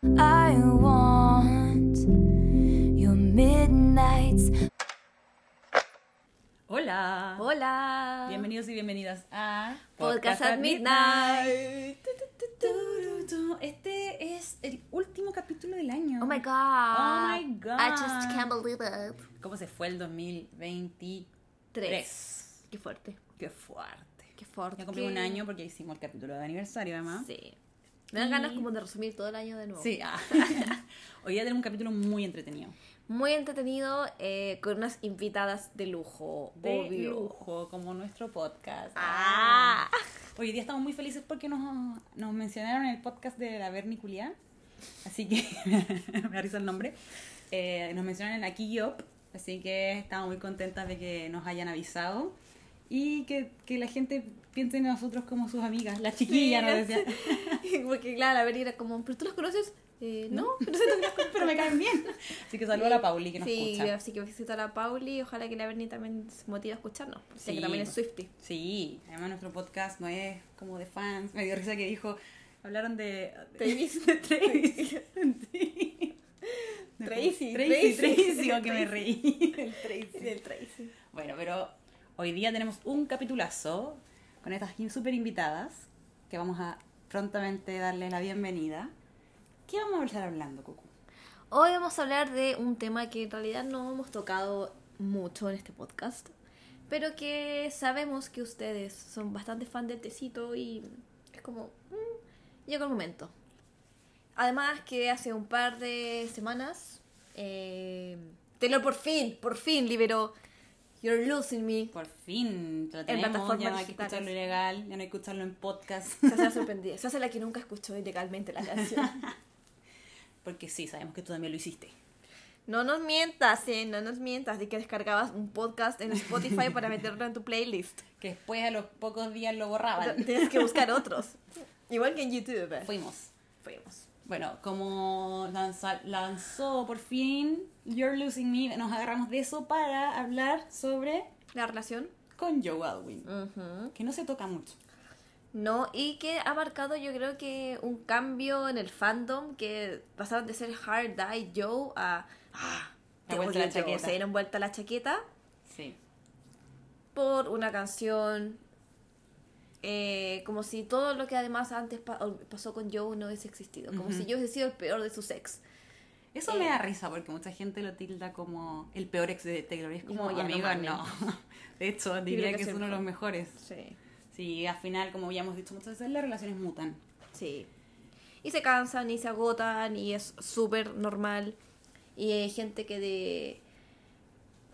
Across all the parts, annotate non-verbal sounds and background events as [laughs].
I want your midnights. Hola. Hola. Bienvenidos y bienvenidas a Podcast at Midnight. Tu. Este es el último capítulo del año. Oh my god. Oh my god. I just can't believe it. ¿Cómo se fue el 2023? Tres. Qué fuerte. Qué fuerte. Qué fuerte. Ya cumplimos un año porque hicimos el capítulo de aniversario, además. Sí. Me dan ganas como de resumir todo el año de nuevo. Sí. ah. [laughs] Hoy día tenemos un capítulo muy entretenido. Muy entretenido, eh, con unas invitadas de lujo, De obvio. lujo, como nuestro podcast. Ah. Hoy día estamos muy felices porque nos, nos mencionaron en el podcast de la Verniculia. Así que [laughs] me da risa el nombre. Eh, nos mencionaron en Aquí Up. Así que estamos muy contentas de que nos hayan avisado. Y que, que la gente piense en nosotros como sus amigas. La chiquilla nos decía. [laughs] Porque claro, la Beri era como, ¿pero tú los conoces? Eh, no, [laughs] pero me caen bien. Así que saludo a la Pauli que nos Sí, escucha. así que besito a la Pauli. Ojalá que la Berni también se motive a escucharnos. porque Sí. que también es Swifty. Sí, además nuestro podcast no es como de fans. Me dio risa que dijo, hablaron de... Travis. de Travis. [laughs] Sí. Tracy, Tracy, Tracy. Tracy, o que me reí. El Tracy. Del Tracy. Bueno, pero hoy día tenemos un capitulazo con estas súper invitadas que vamos a prontamente darle la bienvenida. ¿Qué vamos a estar hablando, Cucu? Hoy vamos a hablar de un tema que en realidad no hemos tocado mucho en este podcast, pero que sabemos que ustedes son bastante fan del tecito y es como, mm, llegó el momento. Además que hace un par de semanas, eh, Taylor por fin, por fin liberó You're Losing Me. Por fin lo En tenemos, plataformas ya no hay que digitales. escucharlo ilegal, ya no hay que escucharlo en podcast. Se hace [laughs] sorprendida. Se hace la que nunca escuchó ilegalmente la canción. [laughs] Porque sí, sabemos que tú también lo hiciste. No nos mientas, eh, no nos mientas de que descargabas un podcast en Spotify para [laughs] meterlo en tu playlist. Que después a los pocos días lo borraban. Tienes que buscar otros. Igual que en YouTube. Fuimos. Fuimos. Bueno, como lanza- lanzó por fin You're Losing Me, nos agarramos de eso para hablar sobre La relación. con Joe Alwyn, que no se toca mucho. No, y que ha marcado yo creo que un cambio en el fandom que pasaron de ser Hard Die Joe a... Ah, te vuelta la Joe. Se dieron vuelta la chaqueta Sí. por una canción... eh, como si todo lo que además antes pa- pasó con Joe no hubiese existido. Como si Joe hubiese sido el peor de sus ex. Eso Eh, me da risa porque mucha gente lo tilda como el peor ex de Taylor. Y es como, ya, no. [laughs] De hecho, diría que es uno de los mejor. mejores. Sí. Sí, al final, como ya hemos dicho muchas veces, las relaciones mutan. Sí. Y se cansan y se agotan y es súper normal. Y hay gente que de...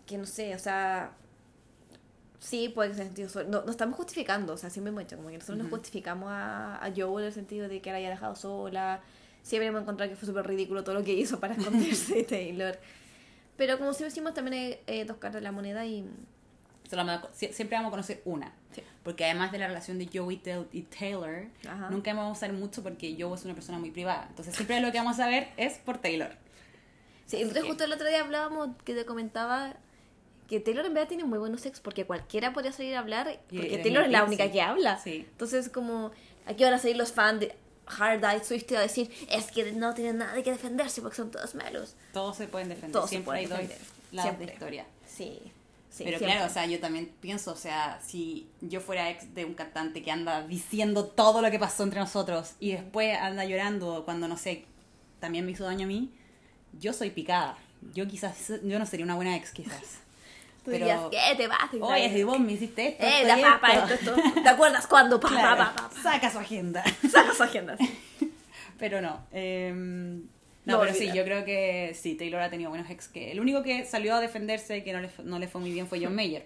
que no sé, o sea... Sí, puede ser sentido... so- No, no estamos justificando, o sea, siempre hemos dicho como que nosotros no Ujú. justificamos a, a Joe en el sentido de que la haya dejado sola. Siempre hemos encontrado que fue súper ridículo todo lo que hizo para esconderse de [laughs] Taylor. Pero como siempre decimos, también hay eh, dos caras de la moneda y... Siempre vamos a conocer una. Sí. Porque además de la relación de Joe y Taylor, Ajá. nunca vamos a saber mucho porque Joe es una persona muy privada. Entonces siempre lo que vamos a saber es por Taylor. Sí, entonces justo el otro día hablábamos que te comentaba que Taylor en verdad tiene muy buenos ex porque cualquiera podría salir a hablar Y porque eres Taylor es la única sí. que habla. Sí. Entonces como aquí van a salir los fans de Hard Eye Swifty a decir es que no tienen nada que defenderse porque son todos malos. Todos se pueden defender. Todos se siempre pueden hay dos lados de historia. Sí. sí Pero siempre. claro, o sea, yo también pienso, o sea, si yo fuera ex de un cantante que anda diciendo todo lo que pasó entre nosotros y después anda llorando cuando, no sé, también me hizo daño a mí, yo soy picada. Yo quizás, yo no sería una buena ex, quizás. Tú pero- dirías, ¿qué te vas? Oye, si vos me hiciste esto, Eh, esto da y pa, pa, esto. esto. ¿Te acuerdas cuándo? Pa, Claro, pa, pa, saca su agenda. [laughs] Saca su agenda. [laughs] Pero no. em, no, No pero sí, olvidar. yo creo que sí, Taylor ha tenido buenos ex. que El único que salió a defenderse que no le, no le fue muy bien fue John [laughs] Mayer.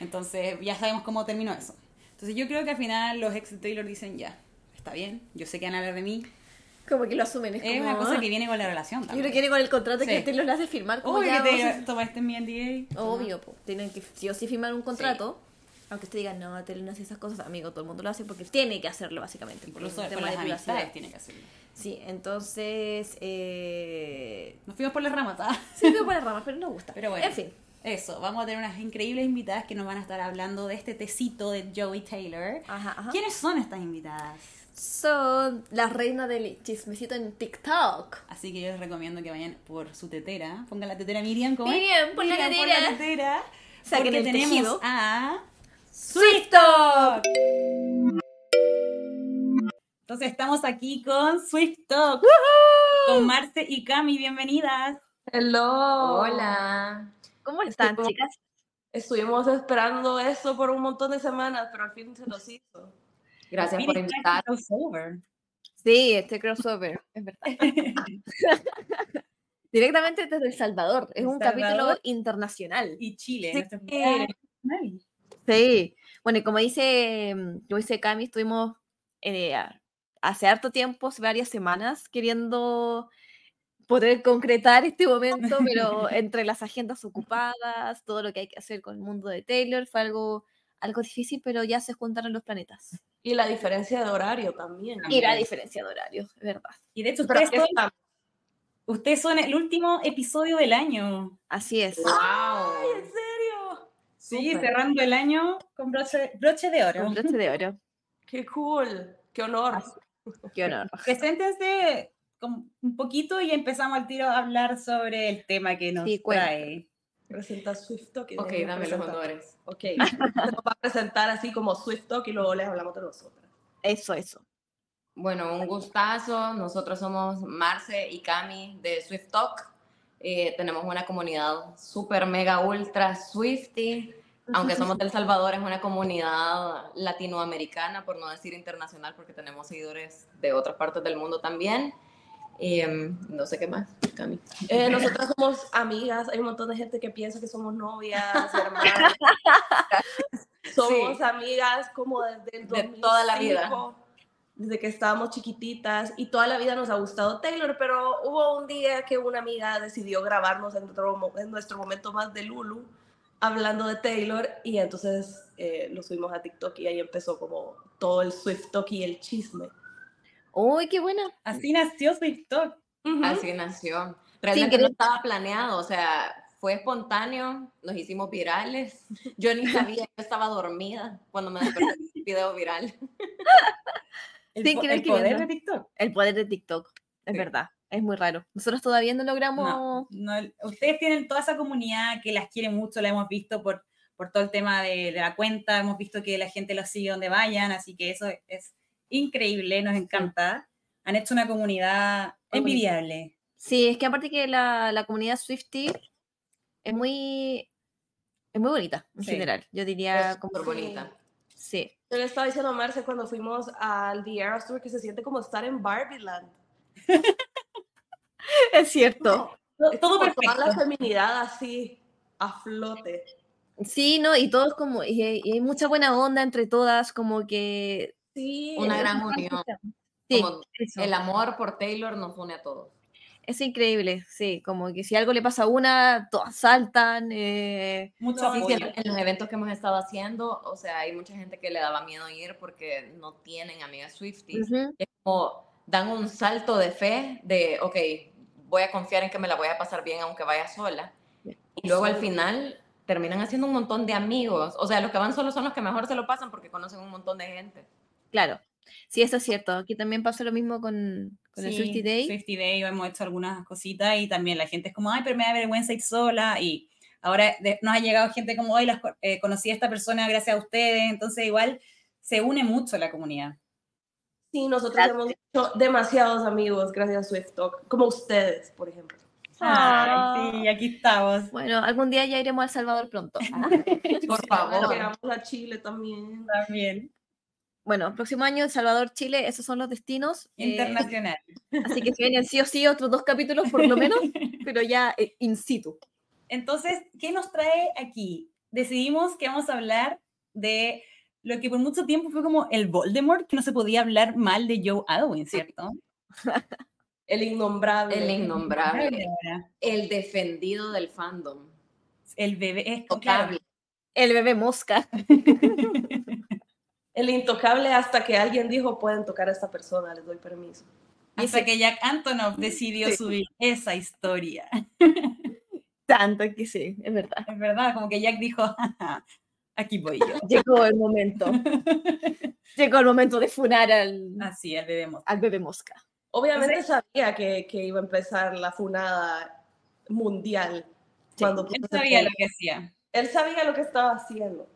Entonces, ya sabemos cómo terminó eso. Entonces, yo creo que al final los ex de Taylor dicen ya, está bien, yo sé que van a hablar de mí. Como que lo asumen. Es, Es como, una cosa ah. que viene con la relación Yo también. creo que viene con el contrato que Sí. Taylor le hace firmar. Como Obvio ya que Taylor, tomaste mi NDA. Obvio, po. tienen que sí o sí firmar un contrato. Aunque usted diga, no, Taylor no hace esas cosas, amigo, todo el mundo lo hace porque tiene que hacerlo, básicamente. por Incluso con tema las amistades tiene que hacerlo. Sí, entonces. Eh... Nos fuimos por las ramas, ¿ah? Sí, veo por las ramas, pero no gusta. Pero bueno. En fin. Eso, vamos a tener unas increíbles invitadas que nos van a estar hablando de este tecito de Joey Taylor. Ajá, ajá. ¿Quiénes son estas invitadas? Son las reinas del chismecito en TikTok. Así que yo les recomiendo que vayan por su tetera. Pongan la tetera Miriam, ¿cómo? Miriam, pon la Miriam, tetera. la tetera. Saquen porque el tenemos tejido. a Swift Talk. Entonces estamos aquí con Swift Talk, con Marce y Cami, bienvenidas. Hello. Hola. ¿Cómo están, chicas? Estuvimos esperando eso por un montón de semanas, pero al fin se nos hizo. Gracias por invitar. crossover. Sí, este crossover, es verdad. [laughs] [laughs] Directamente desde El Salvador. Es El un Salvador. capítulo internacional. Y Chile, Sí. Sí. Bueno, y como dice, mm, como dice Cami, estuvimos eh, hace harto tiempo, varias semanas, queriendo poder concretar este momento, pero [laughs] entre las agendas ocupadas, todo lo que hay que hacer con el mundo de Taylor, fue algo, algo difícil, pero ya se juntaron los planetas. Y la diferencia de horario también. Y la diferencia de horario, es verdad. Y de hecho, ustedes son, ustedes son el último episodio del año. Así es. ¡Ay, en serio! Sí, cerrando el año con broche, broche de oro. Un broche de oro. [laughs] ¡Qué cool! ¡Qué honor! Qué honor. Preséntense con un poquito y empezamos al tiro a hablar sobre el tema que nos Sí, cuenta. trae. Presenta Swift Talk. y Ok, dame los honores. Ok. Se [laughs] nos va a presentar así como Swift Talk y luego les hablamos de nosotras. Eso, eso. Bueno, un gustazo. Nosotros somos Marce y Cami de Swift Talk. Eh, tenemos una comunidad super mega ultra Swifty. Aunque somos del Salvador, es una comunidad latinoamericana, por no decir internacional, porque tenemos seguidores de otras partes del mundo también. Em, no sé qué más, Cami. Eh, nosotras somos amigas, hay un montón de gente que piensa que somos novias, [laughs] hermanas. somos Sí. amigas como desde el De toda la vida. 2005, Desde que estábamos chiquititas y toda la vida nos ha gustado Taylor, pero hubo un día que una amiga decidió grabarnos en nuestro, mo- en nuestro momento más de Lulu hablando de Taylor y entonces eh, lo subimos a TikTok y ahí empezó como todo el Swift Talk y el chisme. Uy, qué buena. Así nació Swift Talk. Ujú. Así nació. Realmente que no estaba planeado, o sea, fue espontáneo, nos hicimos virales. Yo ni [laughs] sabía, yo estaba dormida cuando me desperté de un video viral. [laughs] El, Sin po- el poder queriendo. de TikTok. El poder de TikTok. Es Sí. verdad. Es muy raro. Nosotros todavía no logramos. No, no, el- ustedes tienen toda esa comunidad que las quiere mucho, la hemos visto por, por todo el tema de, de la cuenta, hemos visto que la gente los sigue donde vayan, así que eso es increíble, nos encanta. Han hecho una comunidad envidiable. Sí, es que aparte que la, la comunidad Swifty es muy. Es muy bonita en Sí. general. Yo diría Es como. súper bonita. Sí. Yo le estaba diciendo a Marce cuando fuimos al The Eras Tour que se siente como estar en Barbieland. [laughs] Es cierto. Todo, Es todo perfecto. Toda la feminidad así, a flote. Sí, ¿no? Y todos como. Y, y hay mucha buena onda entre todas, como que. Sí. Una es- gran unión. Sí, Como eso. el amor por Taylor nos une a todos. Es increíble, sí. Como que si algo le pasa a una, todas saltan. eh, Mucho Sí, en, en los eventos que hemos estado haciendo, o sea, hay mucha gente que le daba miedo ir porque no tienen amigas Swifties. ujú. Es como dan un salto de fe de, ok, voy a confiar en que me la voy a pasar bien aunque vaya sola. Y luego al final terminan haciendo un montón de amigos. O sea, los que van solos son los que mejor se lo pasan porque conocen un montón de gente. Claro. Sí, eso es cierto. Aquí también pasó lo mismo con, con el Swifty Day. Swifty Day, hemos hecho algunas cositas y también la gente es como, ay, pero me da vergüenza ir sola. Y ahora de- nos ha llegado gente como, ay, las eh, conocí a esta persona gracias a ustedes. Entonces, igual se une mucho la comunidad. Sí, nosotros Gracias. hemos hecho demasiados amigos gracias a Swift Talk, como ustedes, por ejemplo. Ah. Ay, sí, aquí estamos. Bueno, algún día ya iremos a El Salvador pronto. [laughs] Por favor. Llegamos a Chile también. También. Bueno, próximo año El Salvador, Chile, esos son los destinos. eh, Internacional. así que se vienen sí o sí otros dos capítulos por lo menos, [laughs] pero ya eh, in situ. Entonces, ¿qué nos trae aquí? Decidimos que vamos a hablar de lo que por mucho tiempo fue como el Voldemort, que no se podía hablar mal de Joe Alwyn, ¿cierto? El innombrable. El innombrable. El defendido del fandom. El bebé es. El bebé mosca. [laughs] El intocable hasta que alguien dijo, pueden tocar a esta persona, les doy permiso. hasta que Jack Antonoff decidió Sí. subir esa historia. [laughs] Tanto que sí, es verdad. Es verdad, como que Jack dijo, "Jaja, aquí voy yo. [laughs] Llegó el momento. [laughs] Llegó el momento de funar al, Así, al bebé mosca. al bebé mosca. Obviamente sabía que, que iba a empezar la funada mundial. cuando Él sabía lo que hacía. Él sabía lo que estaba haciendo.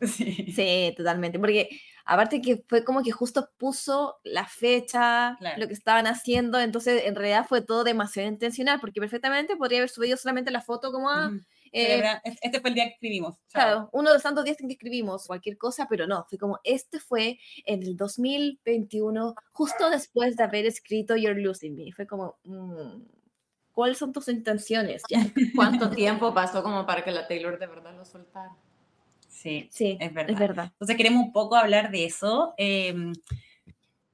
[laughs] Sí. Sí, totalmente. Porque aparte que fue como que justo puso la fecha, Claro. lo que estaban haciendo, entonces en realidad fue todo demasiado intencional, porque perfectamente podría haber subido solamente la foto como a... Ujú. eh, Celebra- Este fue el día que escribimos. Chao. Claro, uno de los tantos días en que escribimos cualquier cosa, pero no, fue como, este fue en el 2021, justo después de haber escrito You're Losing Me. Fue como, mm, ¿cuáles son tus intenciones? ¿Cuánto [laughs] tiempo pasó como para que la Taylor de verdad lo soltara? Sí. Sí, Es verdad. Es verdad. Entonces queremos un poco hablar de eso. eh,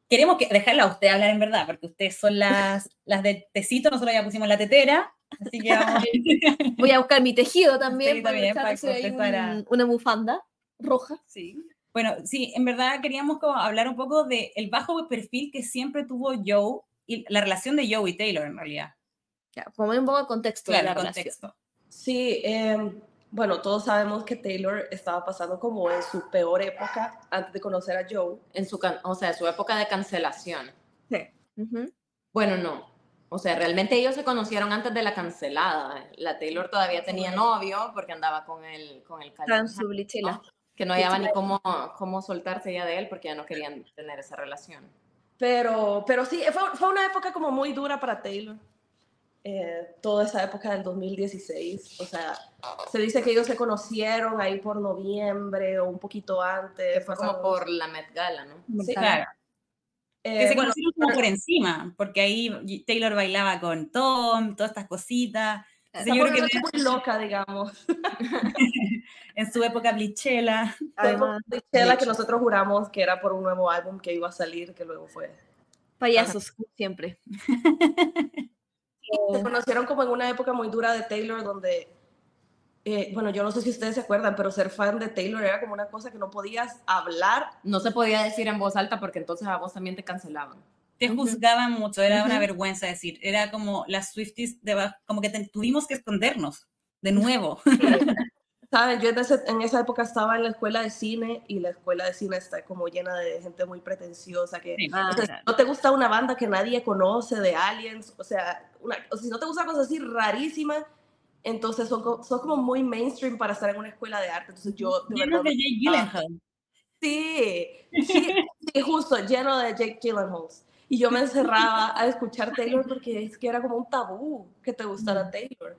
queremos que, dejarla a usted hablar en verdad, porque ustedes son las, [laughs] las de tecito, nosotros ya pusimos la tetera, así que vamos. [laughs] Voy a buscar mi tejido también, Sí, para también, para que un- una bufanda roja. Sí. Bueno, sí, en verdad queríamos como hablar un poco del el bajo perfil que siempre tuvo Joe y la relación de Joe y Taylor en realidad. Ya, como un poco de contexto de Claro, la el relación. contexto. Sí, em, bueno, todos sabemos que Taylor estaba pasando como en su peor época antes de conocer a Joe. En su, o sea, su época de cancelación. Ujú. Bueno, no. O sea, realmente ellos se conocieron antes de la cancelada. La Taylor todavía tenía novio porque andaba con el, con el que no hallaba ni cómo, cómo soltarse ya de él porque ya no querían tener esa relación. Pero, pero sí, fue, fue una época como muy dura para Taylor. Eh, toda esa época del 2016. O sea, se dice que ellos se conocieron ahí por noviembre o un poquito antes. Que fue como por la Met Gala, ¿no? Sí, Claro. eh, Que se bueno, conocieron como por encima, porque ahí Taylor bailaba con Tom, todas estas cositas. esa Entonces, yo creo que noche muy loca, digamos. [laughs] en su época blichela. Además, Fue Chela que nosotros juramos que era por un nuevo álbum que iba a salir, que luego fue. payasos, como siempre. [laughs] Se conocieron como en una época muy dura de Taylor, donde, eh, bueno, yo no sé si ustedes se acuerdan, pero ser fan de Taylor era como una cosa que no podías hablar. No se podía decir en voz alta porque entonces a vos también te cancelaban. Te juzgaban mucho, era una Ujú. vergüenza decir. Era como las Swifties, de, como que te- tuvimos que escondernos de [laughs] nuevo. ¿Saben? Yo en, ese- en esa época estaba en la escuela de cine y la escuela de cine está como llena de gente muy pretenciosa que Sí. O sea, no te gusta una banda que nadie conoce de aliens, o sea, una, o si no te gusta cosas así rarísimas, entonces son, son como muy mainstream para estar en una escuela de arte. Entonces yo de Llenos verdad, de Jake Gyllenhaal. sí, sí, sí, justo, lleno de Jake Gyllenhaal. Y yo me encerraba a escuchar Taylor porque es que era como un tabú que te gustara Taylor.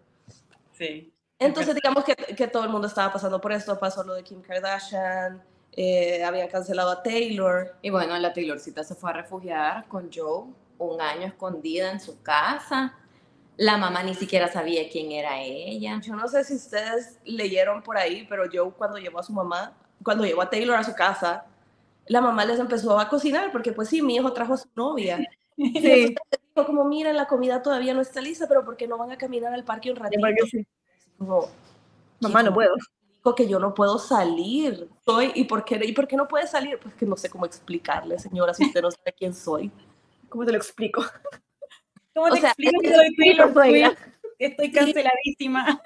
Sí. Entonces, digamos que, que todo el mundo estaba pasando por esto. Pasó lo de Kim Kardashian, eh, habían cancelado a Taylor. Y bueno, la Taylorcita se fue a refugiar con Joe un año escondida en su casa. La mamá ni siquiera sabía quién era ella. Yo no sé si ustedes leyeron por ahí, pero Joe cuando llevó a su mamá, cuando llevó a Taylor a su casa, la mamá les empezó a cocinar porque pues sí, mi hijo trajo a su novia. [laughs] Sí. Dijo como, miren, la comida todavía no está lista, pero ¿por qué no van a caminar al parque un ratito? Como, Mamá, no puedo. dijo que yo no puedo salir. Soy, ¿y por qué, ¿y por qué no puede salir? Pues que no sé cómo explicarle, señora, si usted no sabe quién soy. ¿Cómo te lo explico? [laughs] ¿Cómo O te sea, explico que soy Taylor. Swift? Estoy canceladísima.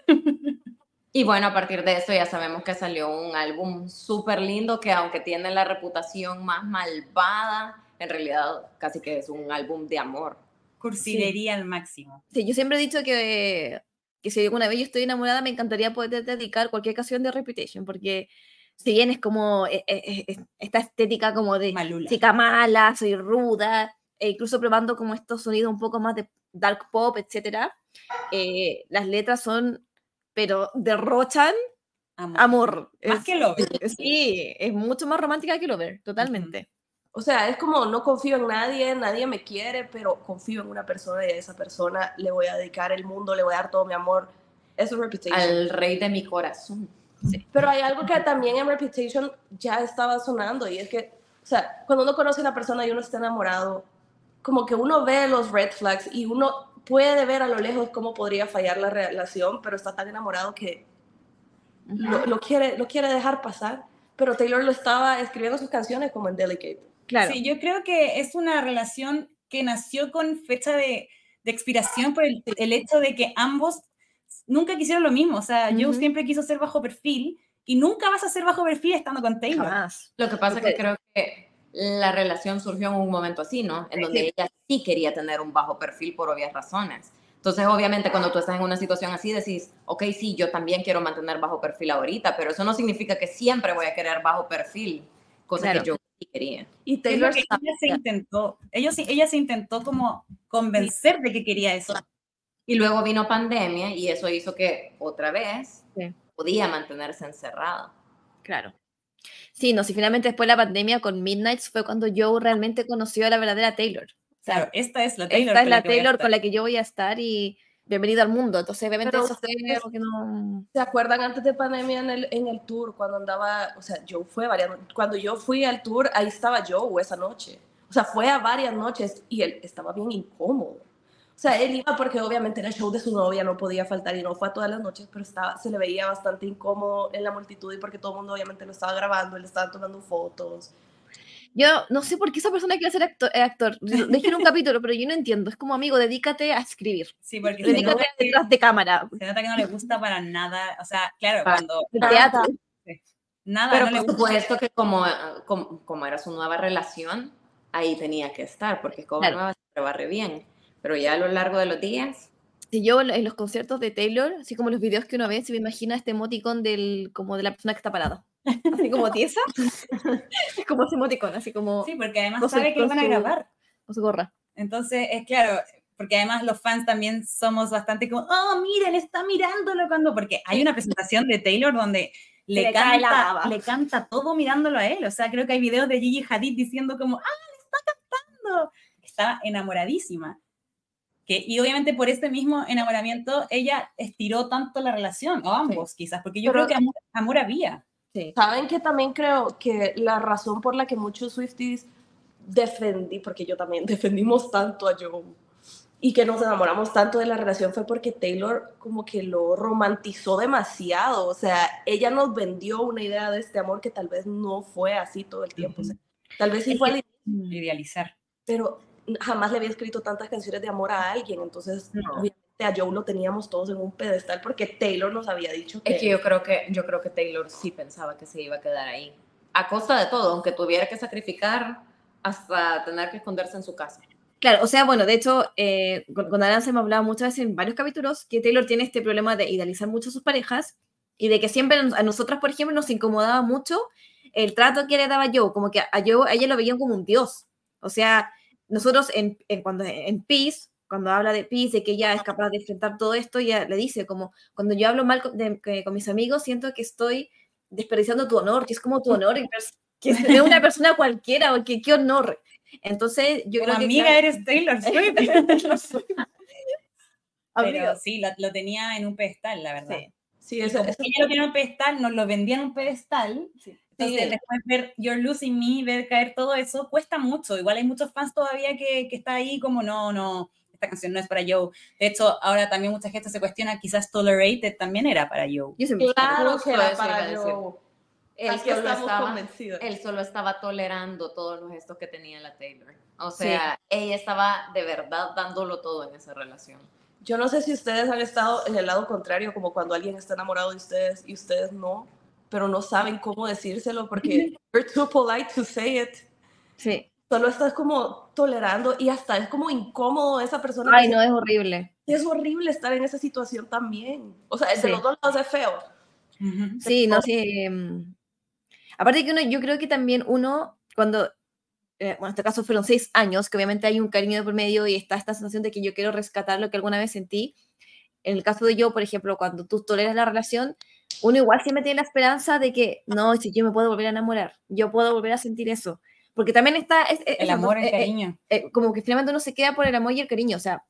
Y bueno, a partir de eso ya sabemos que salió un álbum súper lindo que aunque tiene la reputación más malvada, en realidad casi que es un álbum de amor. Cursilería al máximo. Sí, yo siempre he dicho que, que si alguna vez yo estoy enamorada, me encantaría poder dedicar cualquier canción de Reputation, porque si bien es como eh, eh, esta estética como de Malula. chica mala, soy ruda, e incluso probando como estos sonidos un poco más de dark pop, etcétera, eh, las letras son, pero derrochan Amor. amor. Más Es- que lo [laughs] Sí, es mucho más romántica que Lover, totalmente. O sea, es como no confío en nadie, nadie me quiere, pero confío en una persona y a esa persona le voy a dedicar el mundo, le voy a dar todo mi amor. Eso es Reputation. Al rey de mi corazón. Pero hay algo que también en Reputation ya estaba sonando y es que, o sea, cuando uno conoce a una persona y uno está enamorado, como que uno ve los red flags y uno puede ver a lo lejos cómo podría fallar la relación, pero está tan enamorado que lo, lo quiere, lo quiere dejar pasar. Pero Taylor lo estaba escribiendo sus canciones como en Delicate. Claro. Sí, yo creo que es una relación que nació con fecha de, de expiración por el, el hecho de que ambos nunca quisieron lo mismo. O sea, Joe Ujú. siempre quiso ser bajo perfil Y nunca vas a ser bajo perfil estando con Taylor. Jamás. Lo que pasa es que creo que la relación surgió en un momento así, ¿no? En donde ella sí quería tener un bajo perfil por obvias razones. Entonces, obviamente, cuando tú estás en una situación así, decís, ok, sí, yo también quiero mantener bajo perfil ahorita, pero eso no significa que siempre voy a querer bajo perfil, cosa Claro. que yo sí quería. Y Taylor que ella se intentó. Ellos, ella se intentó como convencer de que quería eso. Y luego vino pandemia y eso hizo que otra vez Sí. podía mantenerse encerrada. Claro. Sí, no, si finalmente después de la pandemia con Midnights fue cuando Joe realmente conoció a la verdadera Taylor. O sea, Claro, esta es la Taylor. esta es la que voy a Taylor con la que yo voy a estar y bienvenido al mundo. Entonces, obviamente, Pero eso fue ustedes- que no. ¿Se acuerdan antes de pandemia en el, en el tour, cuando andaba, o sea, Joe fue varias, cuando yo fui al tour, ahí estaba Joe esa noche. O sea, fue a varias noches y él estaba bien incómodo. O sea, él iba porque obviamente era el show de su novia, no podía faltar y no fue a todas las noches, pero estaba, se le veía bastante incómodo en la multitud y porque todo el mundo obviamente lo estaba grabando, le estaban tomando fotos. Yo no sé por qué esa persona quiere ser actor. eh, actor. Dije en un [laughs] capítulo, pero yo no entiendo. Es como, amigo, dedícate a escribir. Sí, porque se Dedícate nota, a detrás de cámara. se nota que no le gusta para nada. O sea, claro, Ah. cuando de teatro. nada Pero no por supuesto que como, como, como era su nueva relación, ahí tenía que estar, porque como Claro. nueva siempre barre bien. Pero ya a lo largo de los días, Si yo en en los conciertos de Taylor, así como los videos que uno ve, se me imagina este emoticon del, como de la persona que está parada. [laughs] Así como tiesa. [laughs] es como ese emoticon, así como Sí, porque además su- sabe que lo van a grabar. con su gorra. Entonces, es claro, porque además los fans también somos bastante como, oh, miren, está mirándolo cuando, porque hay una presentación de Taylor donde le, le canta, le canta todo mirándolo a él. O sea, creo que hay videos de Gigi Hadid diciendo como, ah, le está cantando. Estaba enamoradísima. Que, y obviamente por este mismo enamoramiento ella estiró tanto la relación, o ambos quizás, porque yo Pero- creo que amor, amor había. Sí. Saben que también creo que la razón por la que muchos Swifties defendí, porque yo también [laughs] defendimos tanto a Joe y que nos enamoramos tanto de la relación fue porque Taylor como que lo romantizó demasiado, o sea, ella nos vendió una idea de este amor que tal vez no fue así todo el tiempo, o sea, tal vez sí fue Idealizar. pero jamás le había escrito tantas canciones de amor a alguien, entonces No. obviamente a Joe lo teníamos todos en un pedestal porque Taylor nos había dicho que... es que yo creo que, yo creo que Taylor sí pensaba que se iba a quedar ahí. A costa de todo, aunque tuviera que sacrificar hasta tener que esconderse en su casa. Claro, o sea, bueno, de hecho, eh, con, con Aranza hemos hablado muchas veces en varios capítulos que Taylor tiene este problema de idealizar mucho a sus parejas y de que siempre a nosotras, por ejemplo, nos incomodaba mucho el trato que le daba Joe, como que a Joe, a ella lo veían como un dios. O sea, nosotros en, en cuando en Peace, cuando habla de Peace, de que ella es capaz de enfrentar todo esto, ella le dice como, cuando yo hablo mal con, de- con mis amigos, siento que estoy desperdiciando tu honor, que es como tu honor, [laughs] que es de una persona cualquiera, o que qué honor. Entonces, yo Como creo que... amiga claro, eres Taylor Swift. [laughs] [laughs] Pero sí, lo, lo tenía en un pedestal, la verdad. sí. Sí, como ese- ella lo tenía en un pedestal, nos lo vendía en un pedestal. Sí. Entonces, Sí. después ver You're Losing Me, ver caer todo eso, cuesta mucho. Igual hay muchos fans todavía que, que está ahí como, no, no, esta canción no es para Joe. De hecho, ahora también mucha gente se cuestiona, quizás Tolerated también era para Joe. Claro que era para. Joe. Él solo, estamos estaba, convencidos. él solo estaba tolerando todos los gestos que tenía la Taylor. O sea, ella estaba de verdad dándolo todo en esa relación. Yo no sé si ustedes han estado en el lado contrario, como cuando alguien está enamorado de ustedes y ustedes no, pero no saben cómo decírselo porque [laughs] you're too polite to say it. Sí. Solo estás como tolerando y hasta es como incómodo esa persona. Ay, no, es horrible. Es horrible estar en esa situación también. O sea, de Sí. los dos lados es feo. Sí, no, sí. em, Aparte que uno, yo creo que también uno, cuando, eh, bueno, en este caso fueron seis años, que obviamente hay un cariño de por medio y está esta sensación de que yo quiero rescatar lo que alguna vez sentí. En el caso de yo, por ejemplo, cuando tú toleras la relación, uno igual siempre tiene la esperanza de que, no, si yo me puedo volver a enamorar, yo puedo volver a sentir eso. Porque también está... es- es- El amor, eh, el eh, cariño. eh, como que finalmente uno se queda por el amor y el cariño. O sea,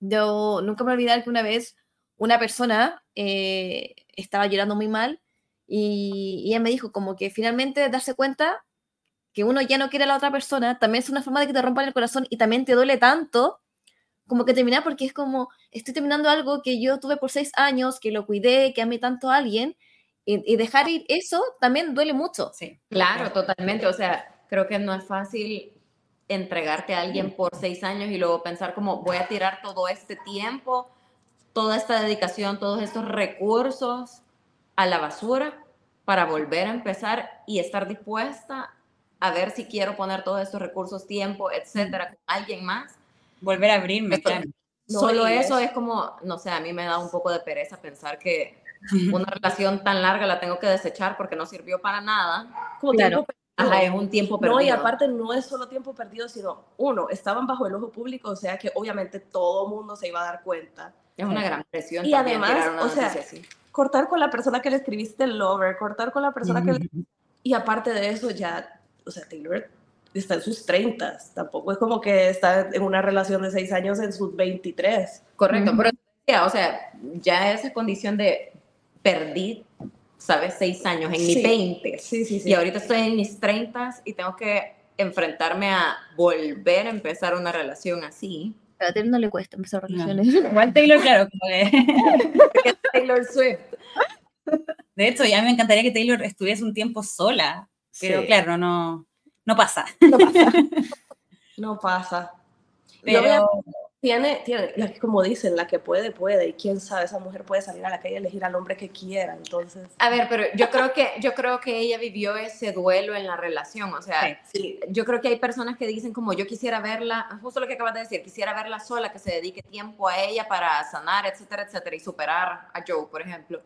yo nunca me voy a olvidar que una vez una persona eh, estaba llorando muy mal y, y ella me dijo como que finalmente darse cuenta que uno ya no quiere a la otra persona también es una forma de que te rompan el corazón y también te duele tanto como que terminar porque es como estoy terminando algo que yo tuve por seis años, que lo cuidé, que amé tanto a alguien y, y dejar ir eso también duele mucho. Sí. Claro, totalmente. O sea, creo que no es fácil entregarte a alguien por seis años y luego pensar como voy a tirar todo este tiempo, toda esta dedicación, todos estos recursos a la basura para volver a empezar y estar dispuesta a ver si quiero poner todos estos recursos, tiempo, etcétera, con alguien más. Volver a abrirme, Esto- claro. No, Solo eso es- es como, no sé, a mí me da un poco de pereza pensar que [laughs] una relación tan larga la tengo que desechar porque no sirvió para nada. como Claro. tiempo. Ajá, es un tiempo perdido. No, y aparte no es solo tiempo perdido, sino uno, estaban bajo el ojo público, o sea que obviamente todo mundo se iba a dar cuenta. es una gran presión Y también además, o sea, así. Cortar con la persona que le escribiste el lover, cortar con la persona que... le- Y aparte de eso, ya, o sea, Taylor está en sus 30, tampoco es como que está en una relación de 6 años en sus 23. Correcto, Ujú. pero ya, o sea, ya esa condición de perdí, ¿sabes? Seis años en Sí. mis 20 Sí, sí, sí. y ahorita estoy en mis 30 y tengo que enfrentarme a volver a empezar una relación así. A Taylor no le cuesta empezar No. relaciones. [laughs] Igual Taylor, claro, como [laughs] que- Taylor Swift. de hecho, ya me encantaría que Taylor estuviese un tiempo sola, pero Sí. claro, no, no pasa. No pasa. [laughs] Y Pero obviamente tiene, tiene, la que, como dicen, la que puede, puede, y quién sabe, esa mujer puede salir a la calle y elegir al hombre que quiera, entonces... A ver, pero yo creo que yo creo que ella vivió ese duelo en la relación, o sea, Sí, yo creo que hay personas que dicen como yo quisiera verla, justo lo que acabas de decir, quisiera verla sola, que se dedique tiempo a ella para sanar, etcétera, etcétera, y superar a Joe, por ejemplo.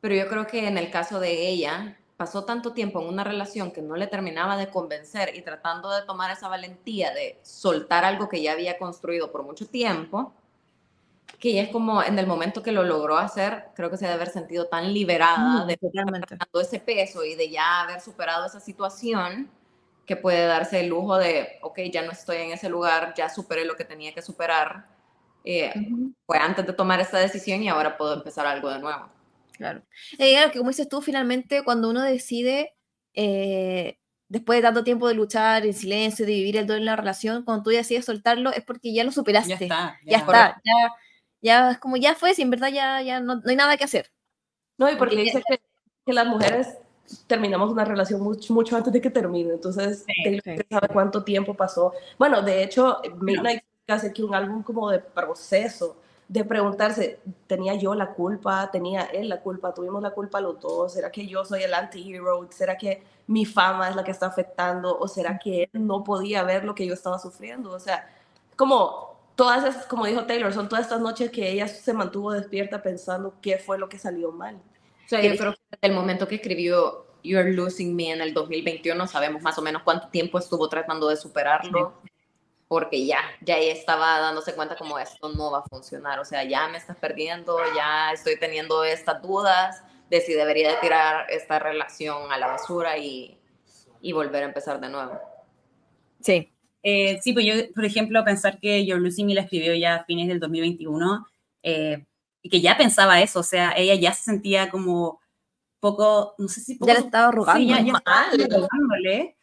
Pero yo creo que en el caso de ella, pasó tanto tiempo en una relación que no le terminaba de convencer y tratando de tomar esa valentía de soltar algo que ya había construido por mucho tiempo, que ella es como en el momento que lo logró hacer, creo que se debe haber sentido tan liberada de todo ese peso y de ya haber superado esa situación, que puede darse el lujo de, ok, ya no estoy en ese lugar, ya superé lo que tenía que superar, eh, fue antes de tomar esta decisión y ahora puedo empezar algo de nuevo. Claro. Eh, claro, que como dices tú, finalmente cuando uno decide, eh, después de tanto tiempo de luchar en silencio, de vivir el duelo en la relación, cuando tú decides soltarlo es porque ya lo superaste. ya está. Ya está, ya, ya es como ya fue, si en verdad ya, ya no, no hay nada que hacer. No, y porque Porque- dice que, que las mujeres terminamos una relación mucho, mucho antes de que termine, entonces Sí, sí. sabe cuánto tiempo pasó. Bueno, de hecho, Midnight hace que un álbum como de proceso, de preguntarse, ¿tenía yo la culpa? ¿Tenía él la culpa? ¿Tuvimos la culpa los dos? ¿Será que yo soy el anti-hero? ¿Será que mi fama es la que está afectando? ¿O será que él no podía ver lo que yo estaba sufriendo? O sea, como todas esas, como dijo Taylor, son todas estas noches que ella se mantuvo despierta pensando qué fue lo que salió mal. O sea, yo creo que desde el momento que escribió You're Losing Me en el 2021, sabemos más o menos cuánto tiempo estuvo tratando de superarlo, porque ya, ya estaba dándose cuenta como esto no va a funcionar, o sea, ya me estás perdiendo, ya estoy teniendo estas dudas de si debería de tirar esta relación a la basura y, y volver a empezar de nuevo. Sí. Eh, sí, pues yo, por ejemplo, pensar que Your Lucy Me la escribió ya a fines del 2021 eh, y que ya pensaba eso, o sea, ella ya se sentía como poco, no sé si poco, Ya le estaba rogando. Sí, ya, ya estaba rogándole.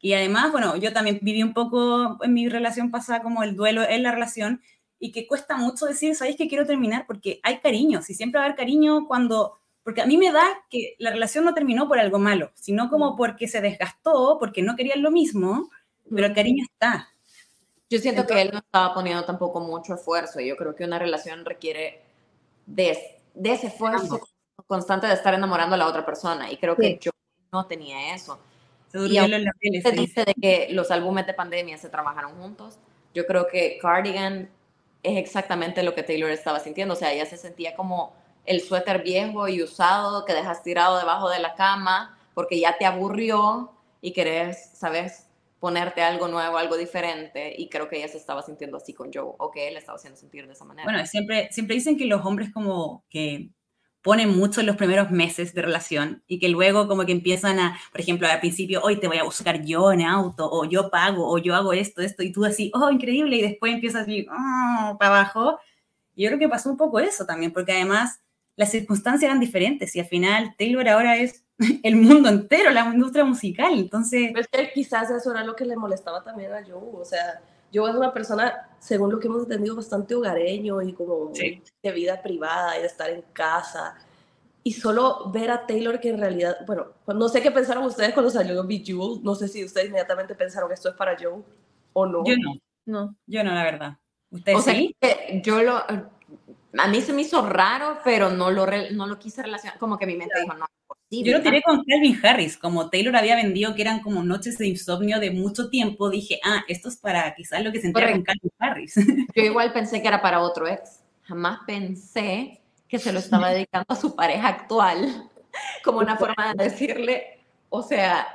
Y además, bueno, yo también viví un poco en mi relación pasada como el duelo en la relación y que cuesta mucho decir, ¿sabéis que quiero terminar? Porque hay cariño, si siempre va a haber cariño cuando... Porque a mí me da que la relación no terminó por algo malo, sino como porque se desgastó, porque no querían lo mismo, pero el cariño está. Yo siento que él no estaba poniendo tampoco mucho esfuerzo. Yo creo que una relación requiere de, de ese esfuerzo constante de estar enamorando a la otra persona. Y creo que Sí. yo no tenía eso. Se aunque en los laureles, Se dice. de que los álbumes de pandemia se trabajaron juntos. Yo creo que Cardigan es exactamente lo que Taylor estaba sintiendo. O sea, ella se sentía como el suéter viejo y usado que dejas tirado debajo de la cama porque ya te aburrió y querés, ¿sabes? ponerte algo nuevo, algo diferente, y creo que ella se estaba sintiendo así con Joe, o que él estaba haciendo sentir de esa manera. Bueno, siempre, siempre dicen que los hombres como que ponen mucho en los primeros meses de relación y que luego como que empiezan a, por ejemplo, al principio, hoy te voy a buscar yo en auto, o yo pago, o yo hago esto, esto, y tú así, oh, increíble, y después empiezas así, oh, para abajo. Y yo creo que pasó un poco eso también, porque además las circunstancias eran diferentes y al final Taylor ahora es [laughs] el mundo entero, la industria musical, entonces... Es que quizás eso era lo que le molestaba también a Joe, o sea, Joe es una persona, según lo que hemos entendido, bastante hogareño y como Sí. de vida privada y de estar en casa. Y solo ver a Taylor que en realidad, bueno, no sé qué pensaron ustedes cuando salió Bejeweled, no sé si ustedes inmediatamente pensaron que esto es para Joe o no. Yo no, No. yo no, la verdad. ¿Ustedes o sí? yo lo, a mí se me hizo raro, pero no lo, re- no lo quise relacionar, como que mi mente dijo, no, es posible. Yo lo tiré con Calvin Harris, como Taylor había vendido que eran como noches de insomnio de mucho tiempo, dije, ah, esto es para quizás lo que sentía con Calvin Harris. [laughs] Yo igual pensé que era para otro ex. Jamás pensé que se lo estaba dedicando a su pareja actual [laughs] como una forma de decirle, o sea,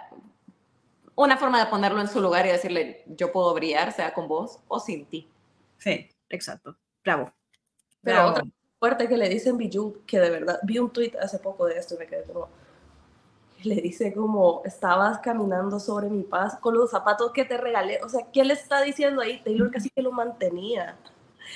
una forma de ponerlo en su lugar y decirle, yo puedo brillar, sea con vos o sin ti. Sí. Exacto. Bravo. Pero Bravo. otra fuerte que le dicen Bijou, que de verdad, vi un tweet hace poco de esto y me quedé como, le dice como, estabas caminando sobre mi paz con los zapatos que te regalé, o sea, ¿qué le está diciendo ahí? Taylor casi que lo mantenía.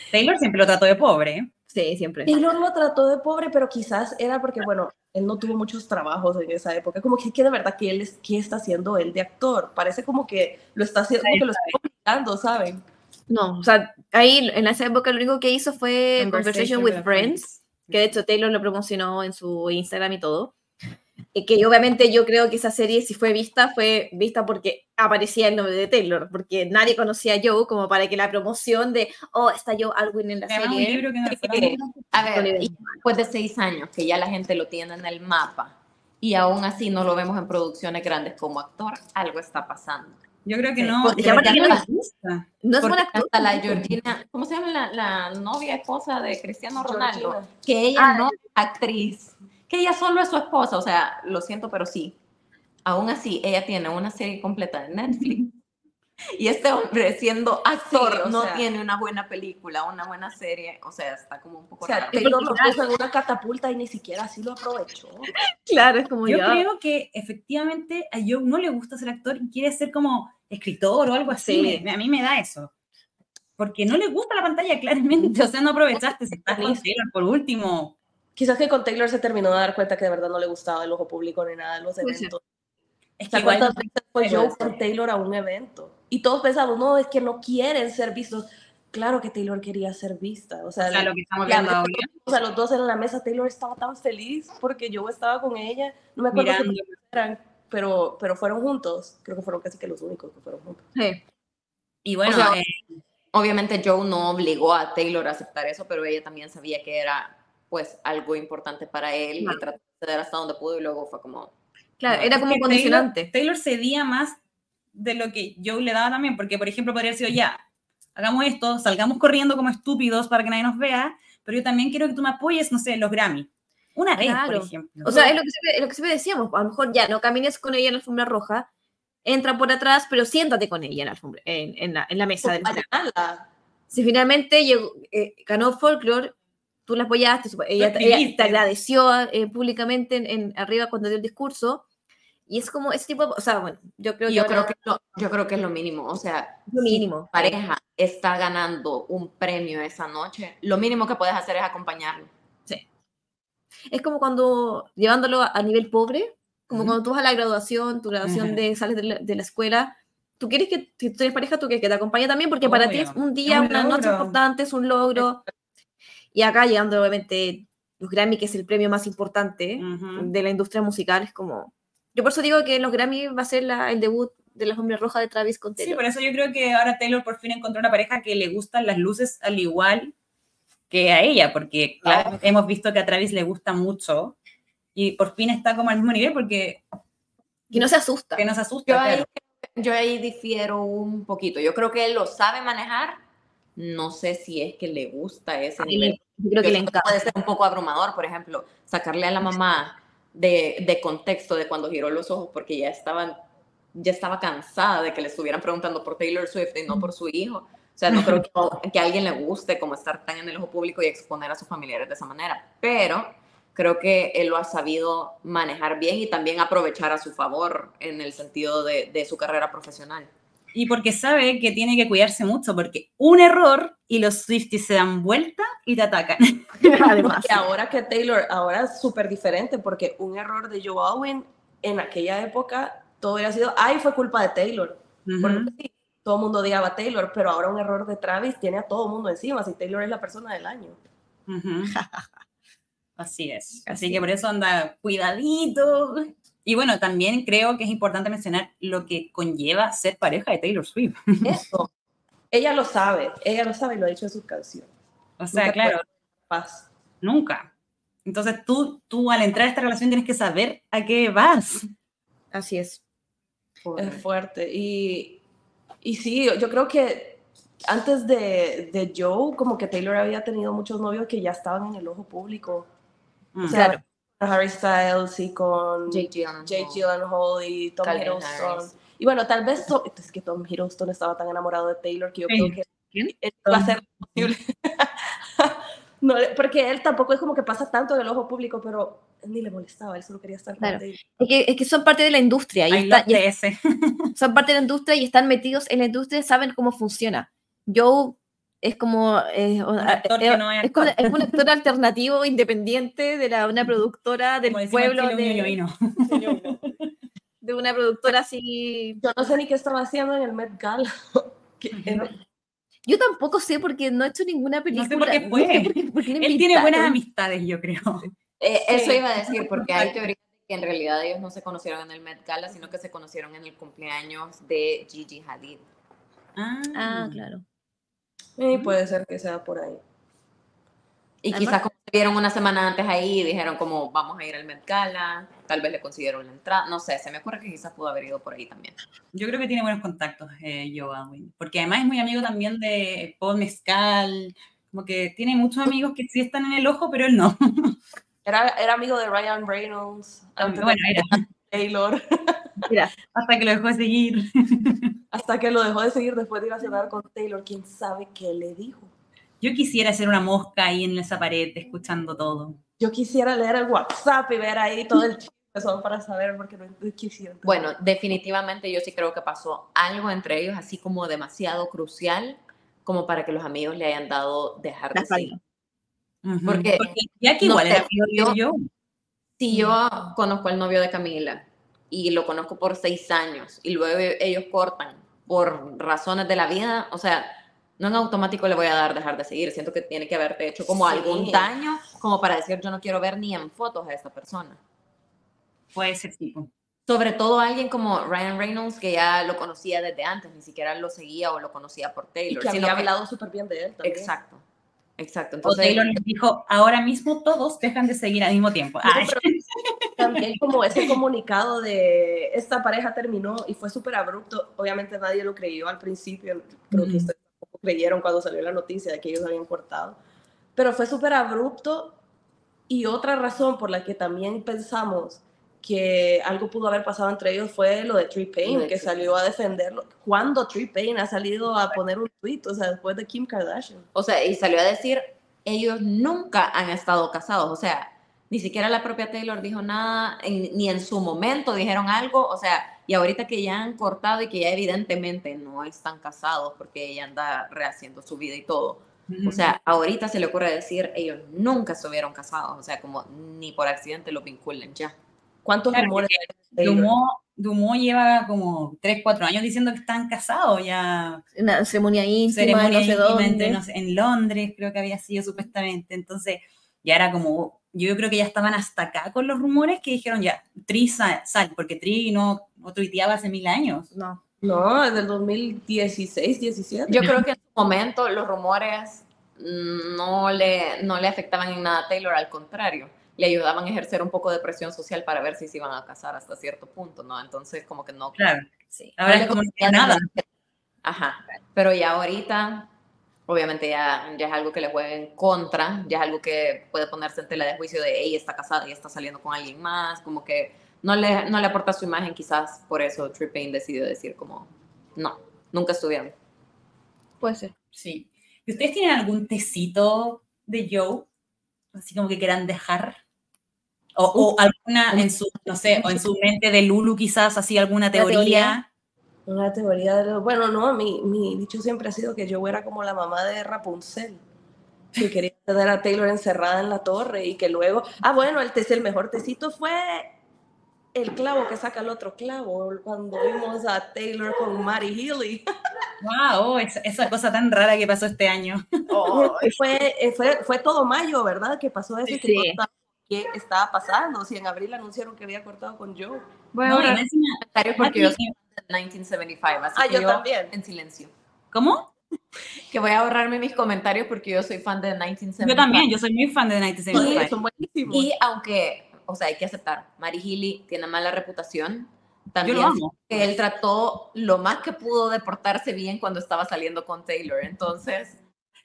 Taylor siempre lo trató de pobre. Sí, siempre. Taylor lo trató de pobre, pero quizás era porque, bueno, él no tuvo muchos trabajos en esa época, como que, que de verdad que él es, ¿qué está haciendo él de actor? Parece como que lo está haciendo, como que lo está obligando, ¿saben? No, o sea, ahí en esa época lo único que hizo fue Conversation, with Friends, que de hecho Taylor lo promocionó en su Instagram y todo. Y que obviamente yo creo que esa serie, si fue vista, fue vista porque aparecía el nombre de Taylor, porque nadie conocía a Joe como para que la promoción de, oh, está Joe Alwyn en la Además, un serie. libro que no A ver, después de seis años que ya la gente lo tiene en el mapa y aún así no lo vemos en producciones grandes como actor, algo está pasando. Yo creo que Sí, no. que no no- le gusta. No es Porque buen actor. hasta la. Georgina, ¿cómo se llama la, la novia esposa de Cristiano Ronaldo? Georgina. Que ella Ah, no es actriz, que ella solo es su esposa, o sea, lo siento, pero sí. Aún así, ella tiene una serie completa de Netflix. [laughs] Y este hombre, siendo actor, Sí, no sea. tiene una buena película, una buena serie, o sea, está como un poco O sea, raro. Taylor lo puso en una catapulta y ni siquiera así lo aprovechó. Claro, es como Yo ya. creo que efectivamente a Joe no le gusta ser actor y quiere ser como escritor o algo así. Sí. Me- a mí me da eso. Porque no le gusta la pantalla, [laughs] [laughs] claramente. O sea, no aprovechaste. Si estás con Taylor, por último. Quizás que con Taylor se terminó de dar cuenta que de verdad no le gustaba el ojo público ni nada de los eventos. Es que ¿Te igual, acuerdas veces fue Joe con Taylor a un evento? Y todos pensamos, no, es que no quieren ser vistos. Claro que Taylor quería ser vista. O sea, o sea, la- lo que estamos viendo ahora, o sea, los dos en la mesa, Taylor estaba tan feliz porque Joe estaba con ella. No me acuerdo qué eran, pero, pero fueron juntos. Creo que fueron casi que los únicos que fueron juntos. Sí. Y bueno, O sea, eh, Obviamente Joe no obligó a Taylor a aceptar eso, pero ella también sabía que era pues algo importante para él Claro. y trató de ceder hasta donde pudo y luego fue como... Claro, No, era como condicionante. Taylor, Taylor cedía más de lo que Joe le daba también. Porque, por ejemplo, podría haber sido ya, hagamos esto, salgamos corriendo como estúpidos para que nadie nos vea. Pero yo también quiero que tú me apoyes, no sé, en los Grammy. Una vez, Claro. por ejemplo. O sea, es lo, que siempre, es lo que siempre decíamos. A lo mejor ya no camines con ella en la alfombra roja, entra por atrás, pero siéntate con ella en la, alfombra, en, en la, en la mesa. del. Si finalmente llegó, eh, ganó Folklore, tú la apoyaste, ella, ella te agradeció eh, públicamente en, en- arriba cuando dio el discurso. Y es como ese tipo de. O sea, bueno, yo creo que. yo ahora creo que, lo- yo creo que es lo mínimo, o sea, lo mínimo. si tu pareja está ganando un premio esa noche, lo mínimo que puedes hacer es acompañarlo. Es como cuando, llevándolo a, a nivel pobre, como Ujú. cuando tú vas a la graduación, tu graduación Ujú. de sales de la, de la escuela, tú quieres que, si tú tienes pareja, tú quieres que te acompañe también, porque para ti es Obvio. un día, Es un una noche importante, es un logro. Y acá llegando, obviamente, los Grammy, que es el premio más importante Ujú. de la industria musical, es como... Yo por eso digo que los Grammy va a ser la- el debut de la alfombra roja de Travis con Sí, Taylor. por eso yo creo que ahora Taylor por fin encontró una pareja que le gustan las luces al igual que a ella, porque claro, hemos visto que a Travis le gusta mucho y por fin está como al mismo nivel porque que no se asusta. que nos asusta. Yo ahí, yo ahí difiero un poquito. Yo creo que él lo sabe manejar. No sé si es que le gusta ese nivel. Yo creo que le encanta. Puede ser un poco abrumador, por ejemplo, sacarle a la mamá de, de contexto de cuando giró los ojos porque ya estaban ya estaba cansada de que le estuvieran preguntando por Taylor Swift y no por su hijo. O sea, no creo que, [laughs] que a alguien le guste como estar tan en el ojo público y exponer a sus familiares de esa manera. Pero creo que él lo ha sabido manejar bien y también aprovechar a su favor en el sentido de, de su carrera profesional. Y porque sabe que tiene que cuidarse mucho, porque un error y los Swifties se dan vuelta y te atacan. [laughs] Además. Y ahora que Taylor, ahora es súper diferente porque un error de Joe Alwyn en aquella época, todo hubiera sido, ay, fue culpa de Taylor. Porque sí, todo el mundo odiaba a Taylor, pero ahora un error de Travis tiene a todo el mundo encima, si Taylor es la persona del año. [laughs] Así es. Así que por eso anda cuidadito. Y bueno, también creo que es importante mencionar lo que conlleva ser pareja de Taylor Swift. Eso, ella lo sabe, ella lo sabe y lo ha dicho en sus canciones. O sea, Nunca claro, paz. Nunca. Entonces tú, tú al entrar a esta relación tienes que saber a qué vas. Así es. Es fuerte. Y, y sí, yo creo que antes de, de Joe, como que Taylor había tenido muchos novios que ya estaban en el ojo público. Mm. O sea, Claro. Con Harry Styles y con Jake Gyllenhaal. Jake Gyllenhaal y Tom Calvin Hiddleston. Harris. Y bueno, tal vez Tom- es que Tom Hiddleston estaba tan enamorado de Taylor que yo creo que ¿Quién? él va a ser posible. [laughs] no, porque él tampoco es como que pasa tanto en el ojo público, pero ni le molestaba, él solo quería estar con Claro. Taylor. Es que, es que son parte de la industria y, está- y [laughs] son parte de la industria y están metidos en la industria y saben cómo funciona. Joe es como, eh, o- actor eh, que no es es como- actor. es un [laughs] actor alternativo independiente de la, una productora del Como pueblo, [laughs] de, una productora así. Yo no sé ni qué estaba haciendo en el Met Gala. [laughs] Yo tampoco sé porque no he hecho ninguna película. por qué fue. por qué- por qué le Él tiene buenas amistades, yo creo. Eh, Eso Sí. iba a decir, porque hay teorías de que en realidad ellos no se conocieron en el Met Gala, sino que se conocieron en el cumpleaños de Gigi Hadid. Ah, claro. Sí, puede ser que sea por ahí. Y Además- quizás como se vieron una semana antes ahí, dijeron como vamos a ir al Met Gala, tal vez le consiguieron la entrada, no sé, se me ocurre que quizás pudo haber ido por ahí también. Yo creo que tiene buenos contactos, eh, Joe Alwyn. Porque además es muy amigo también de Paul Mezcal. Como que tiene muchos amigos que sí están en el ojo, pero él no. [laughs] Era, era amigo de Ryan Reynolds, antes Bueno, de era. Taylor, Mira, Hasta que lo dejó de seguir. [laughs] hasta que lo dejó de seguir después de ir a cenar con Taylor. ¿Quién sabe qué le dijo? Yo quisiera ser una mosca ahí en esa pared escuchando todo. Yo quisiera leer el WhatsApp y ver ahí todo el [laughs] chisme solo para saber porque no quisiera. Bueno, definitivamente yo sí creo que pasó algo entre ellos así como demasiado crucial como para que los amigos le hayan dado dejar la de seguir. Ujú. Porque, ya que no igual sé, era yo-. Si yo conozco al novio de Camila y lo conozco por seis años y luego ellos cortan por razones de la vida, o sea, no en automático le voy a dar dejar de seguir. Siento que tiene que haberte hecho como Sí. algún daño como para decir yo no quiero ver ni en fotos a esta persona. Puede ser tipo. Sobre todo alguien como Ryan Reynolds que ya lo conocía desde antes, ni siquiera lo seguía o lo conocía por y Taylor. que sino había que- hablado súper bien de él también. Exacto, exacto. O Entonces, Taylor les dijo, ahora mismo todos dejan de seguir al mismo tiempo. Ay, también como ese comunicado de esta pareja terminó y fue súper abrupto. Obviamente nadie lo creyó al principio. Creo que Ujú. ustedes tampoco creyeron cuando salió la noticia de que ellos habían cortado. Pero fue súper abrupto. Y otra razón por la que también pensamos que algo pudo haber pasado entre ellos fue lo de Tree Lo Payne, que salió a defenderlo. Cuando Tree Payne ha salido a poner un tweet, o sea, después de Kim Kardashian. O sea, y salió a decir, ellos nunca han estado casados. O sea, ni siquiera la propia Taylor dijo nada, en- ni en su momento dijeron algo. O sea, y ahorita que ya han cortado y que ya evidentemente no están casados porque ella anda rehaciendo su vida y todo. O sea, ahorita se le ocurre decir, ellos nunca estuvieron casados. O sea, como ni por accidente lo vinculen ya. ¿Cuántos Claro, rumores hay? Dumont, Dumont lleva como 3, 4 años diciendo que están casados ya. Una ceremonia íntima, ceremonia no sé íntima dónde. entre, no sé, en Londres, creo que había sido supuestamente. Entonces, ya era como, yo creo que ya estaban hasta acá con los rumores que dijeron ya, Tri sal, sal, porque Tri no, no tuiteaba hace mil años. No. No, desde el 2016, 17. Yo creo que en su momento los rumores no le, no le afectaban en nada a Taylor, al contrario, le ayudaban a ejercer un poco de presión social para ver si se iban a casar hasta cierto punto, ¿no? Entonces, como que no. Claro, Sí. ahora no es como convenía nada. Ajá, pero ya ahorita, obviamente ya, ya es algo que le juega en contra, ya es algo que puede ponerse en tela de juicio de ella está casada y está saliendo con alguien más, como que no le, no le aporta su imagen, quizás por eso Trip Payne decidió decir como, no, nunca estuvieron. Puede ser. Sí. ¿Y ustedes tienen algún tecito de Joe? Así como que quieran dejar. O, o alguna en su, no sé, o en su mente de Lulu quizás, así alguna teoría. teoría? Una teoría de lo- Bueno, no, mi, mi dicho siempre ha sido que yo era como la mamá de Rapunzel. Que [laughs] quería tener a Taylor encerrada en la torre y que luego. Ah, bueno, el, te- el mejor tecito fue el clavo que saca el otro clavo. Cuando vimos a Taylor con Matty Healy. [laughs] Wow, esa, esa cosa tan rara que pasó este año. Y fue, fue, fue todo mayo, ¿verdad? Que pasó eso y que Sí. no sabíamos qué estaba pasando. Si en abril anunciaron que había cortado con Joe. A No, encima- comentarios porque yo soy de 1975, así Ah, que yo también. en silencio. ¿Cómo? [laughs] Que voy a ahorrarme mis comentarios porque yo soy fan de 1975. Yo también, yo soy muy fan de Sí, 1975. son buenísimos. Y aunque, o sea, hay que aceptar, Mary Healy tiene mala reputación, Yo también que él trató lo más que pudo de portarse bien cuando estaba saliendo con Taylor. Entonces,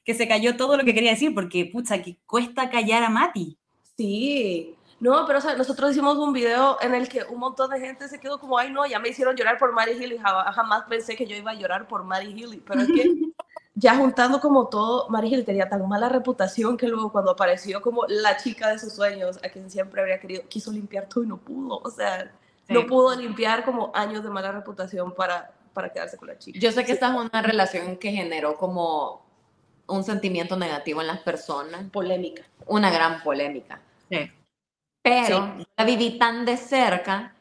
Que se cayó todo lo que quería decir porque, pucha, que cuesta callar a Mati. Sí. No, pero o sea, nosotros hicimos un video en el que un montón de gente se quedó como, ay no, ya me hicieron llorar por Mary Healy, Ja- jamás pensé que yo iba a llorar por Mary Healy, pero es que [laughs] ya juntando como todo, Mary Healy tenía tan mala reputación que luego cuando apareció como la chica de sus sueños, a quien siempre habría querido, quiso limpiar todo y no pudo, o sea, Sí. no pudo limpiar como años de mala reputación para, para quedarse con la chica. yo sé que esta es una relación que generó como un sentimiento negativo en las personas, Polémica. una gran polémica. Sí. Pero la viví tan de cerca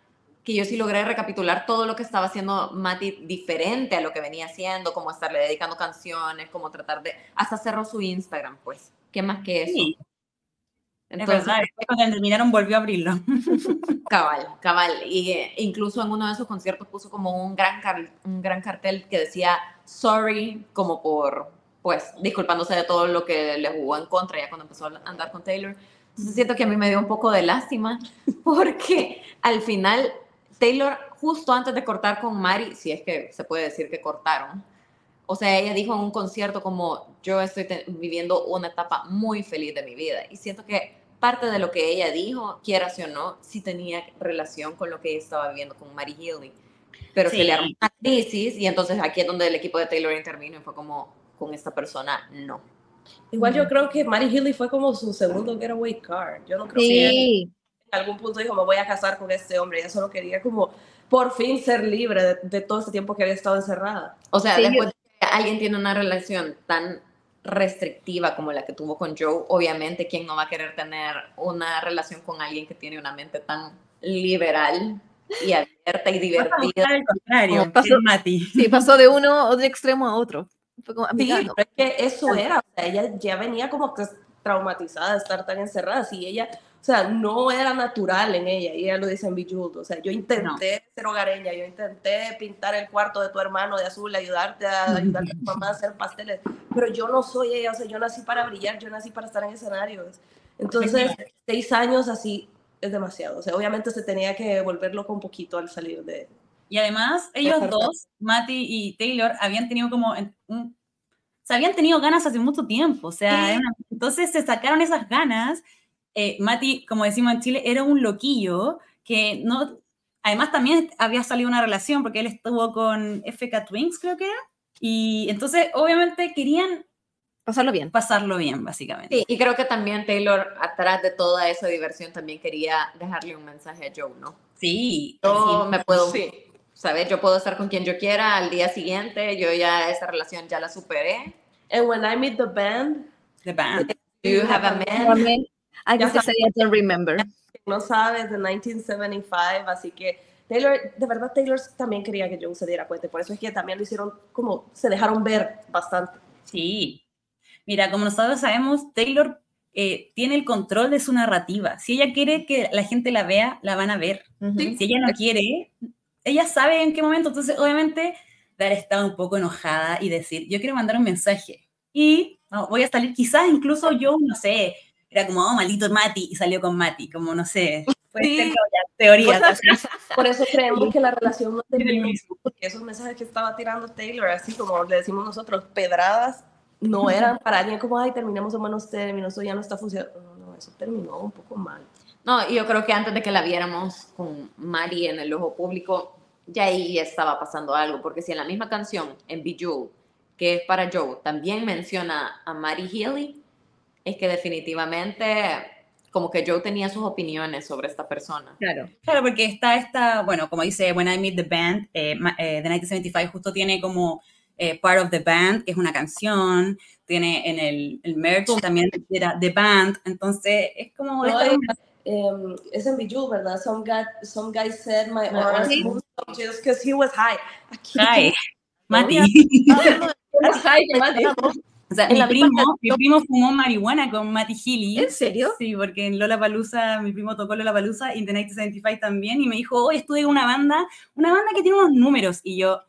que yo sí logré recapitular todo lo que estaba haciendo Mati diferente a lo que venía haciendo, como estarle dedicando canciones, como tratar de... Hasta cerró su Instagram, pues. ¿Qué más que eso? Sí, es Entonces, verdad. Después cuando terminaron volvió a abrirlo. [laughs] cabal, cabal. Y eh, incluso en uno de esos conciertos puso como un gran, un gran cartel que decía sorry, como por, pues, disculpándose de todo lo que le jugó en contra ya cuando empezó a andar con Taylor. Entonces siento que a mí me dio un poco de lástima [laughs] porque al final Taylor, justo antes de cortar con Mari, si es que se puede decir que cortaron, o sea, ella dijo en un concierto como yo estoy viviendo una etapa muy feliz de mi vida y siento que parte de lo que ella dijo, quieras o no, sí tenía relación con lo que ella estaba viviendo con Mary Healy. Pero Sí. se le armó una crisis y entonces aquí es donde el equipo de Taylor intervino y fue como, con esta persona, no. Igual yo creo que Mary Healy fue como su segundo getaway car. Yo no creo que ella Sí. en algún punto dijo, me voy a casar con este hombre. Ella solo quería como por fin ser libre de, de todo este tiempo que había estado encerrada. O sea, Sí, después de que alguien tiene una relación tan restrictiva como la que tuvo con Joe, obviamente, ¿quién no va a querer tener una relación con alguien que tiene una mente tan liberal y abierta y divertida? Al contrario, pasó- que Mati. Sí, pasó de uno de extremo a otro. Fue como Sí, pero es que eso era, o sea, ella ya venía como que traumatizada de estar tan encerrada. Si ella, o sea, no era natural en ella, y ella lo dice en Bejeweled, o sea, yo intenté ser hogareña, yo intenté pintar el cuarto de tu hermano de azul, ayudarte a ayudar a tu mamá a hacer pasteles, pero yo no soy ella, o sea, yo nací para brillar, yo nací para estar en escenarios. Entonces, seis años así es demasiado, o sea, obviamente se tenía que volver loco un poquito al salir de... Y además, ellos dos, Mati y Taylor, habían tenido como un, o sea, habían tenido ganas hace mucho tiempo. O sea, Sí. entonces se sacaron esas ganas. Eh, Mati, como decimos en Chile, era un loquillo que no. Además, también había salido una relación porque él estuvo con FK Twins, creo que era. Y entonces, obviamente, querían Pasarlo bien. pasarlo bien, básicamente. Sí, y creo que también Taylor, atrás de toda esa diversión, también quería dejarle un mensaje a Joe, ¿no? Sí. Yo sí. me puedo, Sí. ¿Sabes? Yo puedo estar con quien yo quiera al día siguiente, yo ya esa relación ya la superé. And when I meet the band, The band. Do you have a man? I guess que sería Don't Remember. no sabes, de 1975, así que Taylor, de verdad Taylor también quería que Joe se diera cuenta, por eso es que también lo hicieron como, se dejaron ver bastante. Sí. Mira, como nosotros sabemos, Taylor eh, tiene el control de su narrativa. Si ella quiere que la gente la vea, la van a ver. Ujú. Sí. Si ella no quiere, ella sabe en qué momento. Entonces, obviamente, Dar estaba un poco enojada y decir, yo quiero mandar un mensaje. Y no, voy a salir, quizás incluso yo, no sé, era como, oh, maldito Mati, y salió con Mati, como, no sé, puede Sí. ser teorías. [laughs] Por eso creemos que la relación no terminó, mismo. porque esos mensajes que estaba tirando Taylor, así como le decimos nosotros, pedradas, no eran para alguien como, ay, terminemos en buenos términos, eso ya no está funcionando. No, no, eso terminó un poco mal. No, y yo creo que antes de que la viéramos con Mari en el ojo público, ya ahí estaba pasando algo, porque si en la misma canción, en Bejeweled, que es para Joe, también menciona a Mari Healy, es que definitivamente como que Joe tenía sus opiniones sobre esta persona. Claro. Claro, porque está esta, bueno, como dice When I Meet the Band, eh, eh, de 1975 justo tiene como eh, Part of the Band, que es una canción, tiene en el, el merch también era The Band, entonces es como... No, es, em, es en Bejeweled, ¿verdad? Some guy, some guy said my No, aura sí. moved just because he was high. Aquí- Hi, Mati. [laughs] [laughs] High, Mati. O sea, mi primo, mi primo fumó marihuana con Mati Healy. ¿En serio? Sí, porque en Lola Palusa, mi primo tocó Lola Palusa y The 1975 también, y me dijo, hoy estuve en una banda, una banda que tiene unos números, y yo,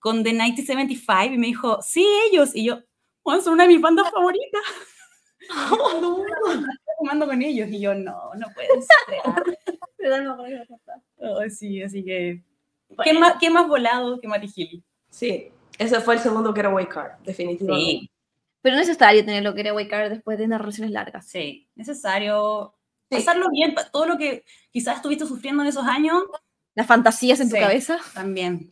con The 1975 y me dijo, sí, ellos. Y yo, bueno, son una de mis bandas favoritas. [laughs] Estoy fumando con ellos. Y yo, no, no puedes. [laughs] Oh, sí, así que. ¿Qué más, ¿Qué más volado que Matty Healy? Sí, ese fue el segundo Getaway Car, definitivamente. Sí, Pero es necesario tenerlo que era Car después de unas relaciones largas. sí, necesario. Sí. Pasarlo bien, todo lo que quizás estuviste sufriendo en esos años, Las fantasías en tu Sí. cabeza. también.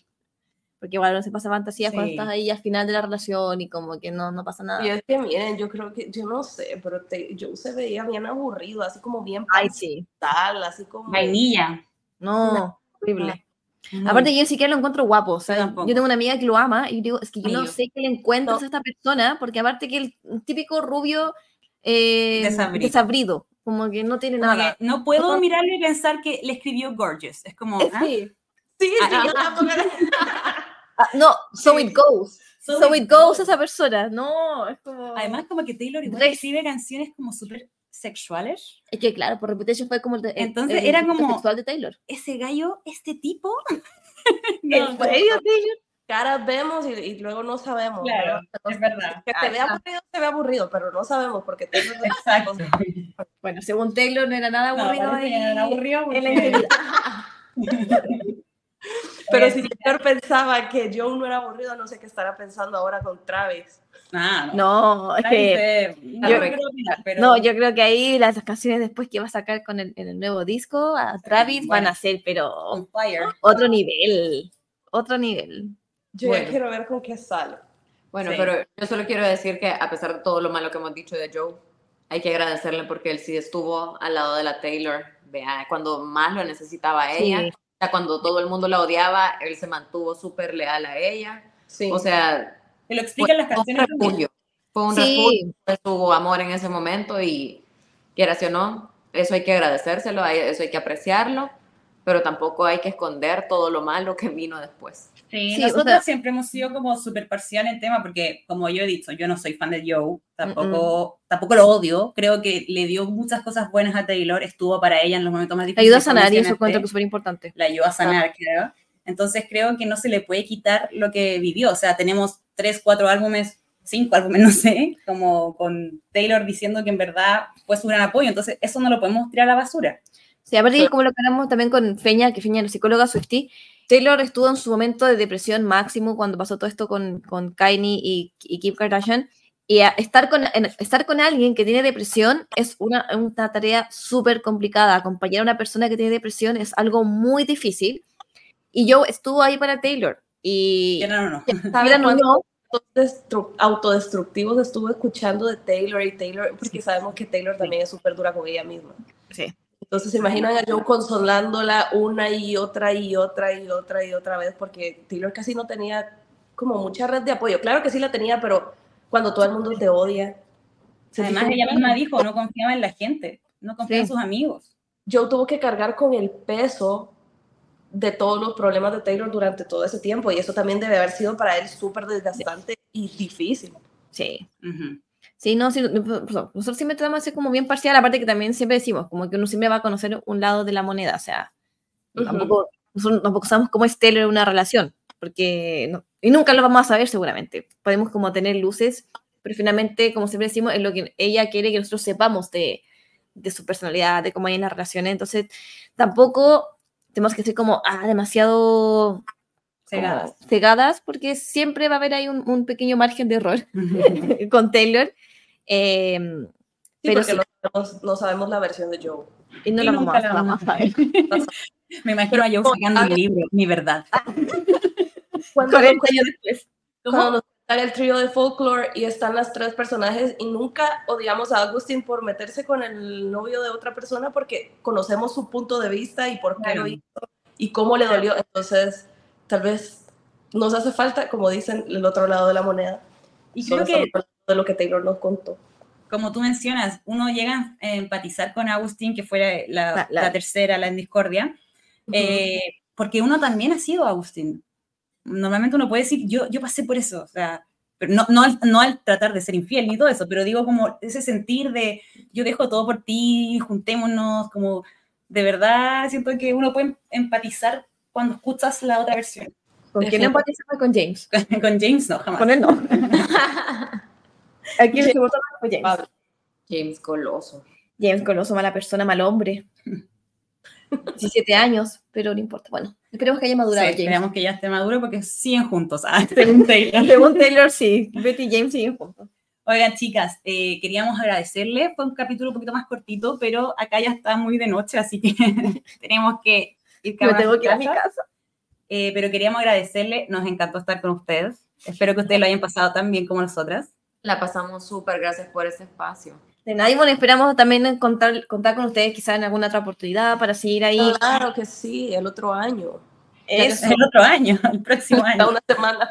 Porque igual no se pasa fantasías cuando Sí. estás ahí al final de la relación y como que no, no pasa nada. Y es que miren, yo creo que, yo no sé, pero te, Joe se veía bien aburrido, así como bien Ay, sí. pastel, así como... Vainilla. No, horrible. Muy- Aparte, yo ni siquiera lo encuentro guapo. O sea, Yo tampoco. yo tengo una amiga que lo ama y digo, es que yo Ay, no yo. sé qué le encuentras No. a esta persona, porque aparte que el típico rubio eh, Desabrido. desabrido, como que no tiene como nada. no puedo mirarlo y pensar que le escribió Gorgeous. Es como, Eh, ¿ah? sí. Sí, sí, Ah, yo tampoco- Ah, [laughs] no, so it goes. So So, it it goes esa persona. No, es como. Además, como que Taylor igual escribe canciones como súper sexuales. es que claro, por Reputation fue como el, de- el- Entonces, el era como- sexual de Taylor. Ese gallo, este tipo. [laughs] ¿En no, serio, Taylor? Caras vemos y, y luego no sabemos. Claro, ¿no? es verdad. Que se ve aburrido, se ve aburrido, pero no sabemos porque Taylor es- Exacto. Bueno, según Taylor no era nada No, aburrido. que ahí era aburrido porque-. [laughs] Pero si Taylor pensaba que Joe no era aburrido, no sé qué estará pensando ahora con Travis. Ah, no. No, es que. yo- pero- No, yo creo que ahí las canciones después que va a sacar con el, el nuevo disco a Travis van bueno. a ser, pero otro nivel. Otro nivel. Yo Bueno. ya quiero ver con qué sale. Bueno, Sí. pero yo solo quiero decir que a pesar de todo lo malo que hemos dicho de Joe, hay que agradecerle porque él sí estuvo al lado de la Taylor, vea, cuando más lo necesitaba ella, Sí. Sea, cuando todo el mundo la odiaba, él se mantuvo súper leal a ella, Sí. o sea, Te lo fue explican las un canciones. también. refugio, fue un Sí. refugio de su amor en ese momento y quieras o no, eso hay que agradecérselo, eso hay que apreciarlo, pero tampoco hay que esconder todo lo malo que vino después. Sí, Sí, o nosotros sea- siempre hemos sido como súper parcial en tema porque, como yo he dicho, yo no soy fan de Joe, tampoco, tampoco lo odio, creo que le dio muchas cosas buenas a Taylor, estuvo para ella en los momentos más Le difíciles. ayuda a sanar y eso encuentro que es súper importante. La ayudó a sanar, creo. Entonces creo que no se le puede quitar lo que vivió, o sea, tenemos tres, cuatro álbumes, cinco álbumes, [laughs] no sé, como con Taylor diciendo que en verdad fue su gran apoyo, entonces eso no lo podemos tirar a la basura. Sí, aparte como lo que hablamos también con Feña, que Feña es la psicóloga Swifty, Taylor estuvo en su momento de depresión máximo cuando pasó todo esto con, con Kanye y, y Kim Kardashian. Y estar, con, en- estar con alguien que tiene depresión es una, una tarea súper complicada. Acompañar a una persona que tiene depresión es algo muy difícil. Y yo estuvo ahí para Taylor. Y no, no, no. ¿Sabe Mira, no, autodestructivos estuve escuchando de Taylor y Taylor? Porque sabemos que Taylor también es súper dura con ella misma. sí. Entonces, ¿se imaginan a Joe consolándola una y otra y otra y otra y otra vez? Porque Taylor casi no tenía como mucha red de apoyo. Claro que sí la tenía, pero cuando todo el mundo te odia. Además, ella misma dijo, no confiaba en la gente, no confiaba en sus amigos. Joe tuvo que cargar con el peso de todos los problemas de Taylor durante todo ese tiempo y eso también debe haber sido para él súper desgastante y difícil. sí. Ujú. Sí, no, sí, pues, nosotros siempre tratamos de ser como bien parcial, aparte que también siempre decimos, como que uno siempre va a conocer un lado de la moneda, o sea, Ujú. tampoco, nosotros tampoco sabemos cómo es Taylor una relación, porque, no- y nunca lo vamos a saber seguramente, podemos como tener luces, pero finalmente, como siempre decimos, es lo que ella quiere que nosotros sepamos de, de su personalidad, de cómo hay en las relaciones, entonces tampoco tenemos que ser como, ah, demasiado Cegadas. cegadas, porque siempre va a haber ahí un, un pequeño margen de error [laughs] con Taylor. eh, Sí, pero porque sí, no, sabemos, no sabemos la versión de Joe. y no Y la nunca vamos, a- la vamos vamos a ver. [laughs] Me imagino a Joe sacando mi libro, mi verdad. [laughs] Cuando, 40 años después. cuando nos sale el trío de folklore y están las tres personajes y nunca odiamos a Agustín por meterse con el novio de otra persona porque conocemos su punto de vista y por qué Claro. lo hizo y cómo le dolió. Entonces, tal vez nos hace falta, como dicen, el otro lado de la moneda. Y creo que, de lo que Taylor nos contó. como tú mencionas, uno llega a empatizar con Agustín, que fue la, La- la- la tercera, la en discordia, eh, porque uno también ha sido Agustín. Normalmente uno puede decir, yo, yo pasé por eso, o sea, pero no, no, al, no al tratar de ser infiel ni todo eso, pero digo como ese sentir de yo dejo todo por ti, juntémonos, como de verdad siento que uno puede empatizar cuando escuchas la otra versión. ¿Con quién empatiza más con James? Con James no, jamás. Con él no. [laughs] Aquí se vota más con James. Pablo. James Coloso. James Coloso, mala persona, mal hombre. [laughs] 17 años, pero no importa. Bueno, esperemos que haya madurado Sí, James. esperamos que ya esté maduro porque siguen juntos. Ah, según [laughs] Taylor. Según Taylor, sí. Betty y James siguen juntos. Oigan, chicas, eh, queríamos agradecerles. Fue un capítulo un poquito más cortito, pero acá ya está muy de noche, así que tenemos que ir cada Me tengo que ir a mi casa. Eh, pero queríamos agradecerle. Nos encantó estar con ustedes. Espero que ustedes lo hayan pasado tan bien como nosotras. La pasamos súper, gracias por ese espacio. De nada, y bueno, esperamos también contar, contar con ustedes quizás en alguna otra oportunidad para seguir ahí. Claro que sí, el otro año. Eso. El otro año, [laughs] [laughs] el próximo año. una semana.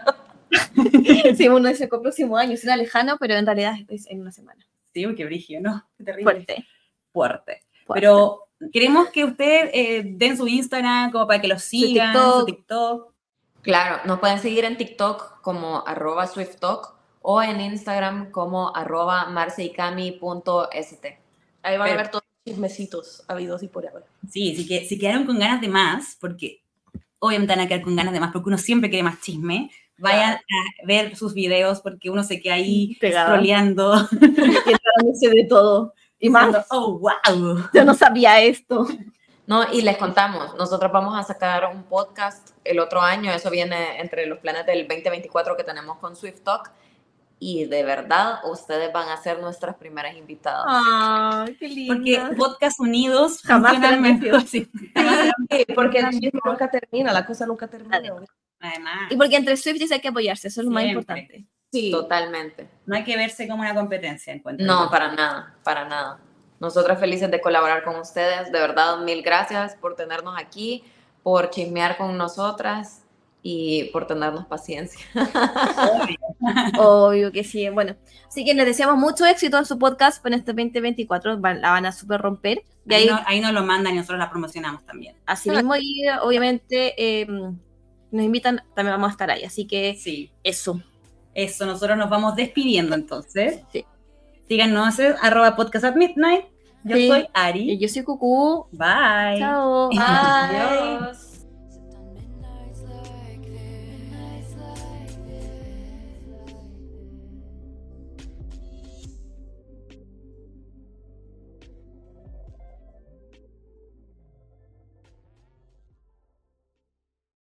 Sí, uno dice el próximo año será lejano, pero en realidad es en una semana. Sí, qué brigio, ¿no? Qué terrible. Fuerte. Fuerte. fuerte. Pero queremos que ustedes eh, den su Instagram como para que los sigan, TikTok. su TikTok. Claro, nos pueden seguir en TikTok como arroba SwiftTalk o en Instagram como arroba marceicami.st. Ahí van Pero- a ver todos los chismecitos habidos y por haber. Sí, si, que, si quedaron con ganas de más, porque obviamente van a quedar con ganas de más, porque uno siempre quiere más chisme, vayan a ver sus videos porque uno se queda ahí [laughs] [laughs] enterándose de todo. Y más, oh, wow. yo no sabía esto. No, y les contamos, nosotros vamos a sacar un podcast el otro año, eso viene entre los planes del 2024 que tenemos con Swift Talk, y de verdad ustedes van a ser nuestras primeras invitadas. Ay, qué lindo. Porque podcast unidos Jamás mejor. [laughs] sí. Sí, porque nunca termina, la cosa nunca termina. Además, Y porque entre Swifties hay que apoyarse, eso es lo más Siempre. importante. Sí, Totalmente. no hay que verse como una competencia, encuentro. No, para nada, para nada. Nosotras felices de colaborar con ustedes, de verdad, mil gracias por tenernos aquí, por chismear con nosotras y por tenernos paciencia. Obvio [laughs] que sí. Bueno, así que les deseamos mucho éxito en su podcast en este 2024. van- la van a super romper. Y Ahí, ahí, no- ahí nos lo mandan y nosotros la promocionamos también. así mismo, y obviamente eh, nos invitan, también vamos a estar ahí. Así que Sí. eso. Eso, nosotros nos vamos despidiendo entonces. Sí. Síganos, arroba podcast at midnight. Yo Sí. soy Y Ari. yo soy Cucú. Bye. Chao. [laughs] Adiós.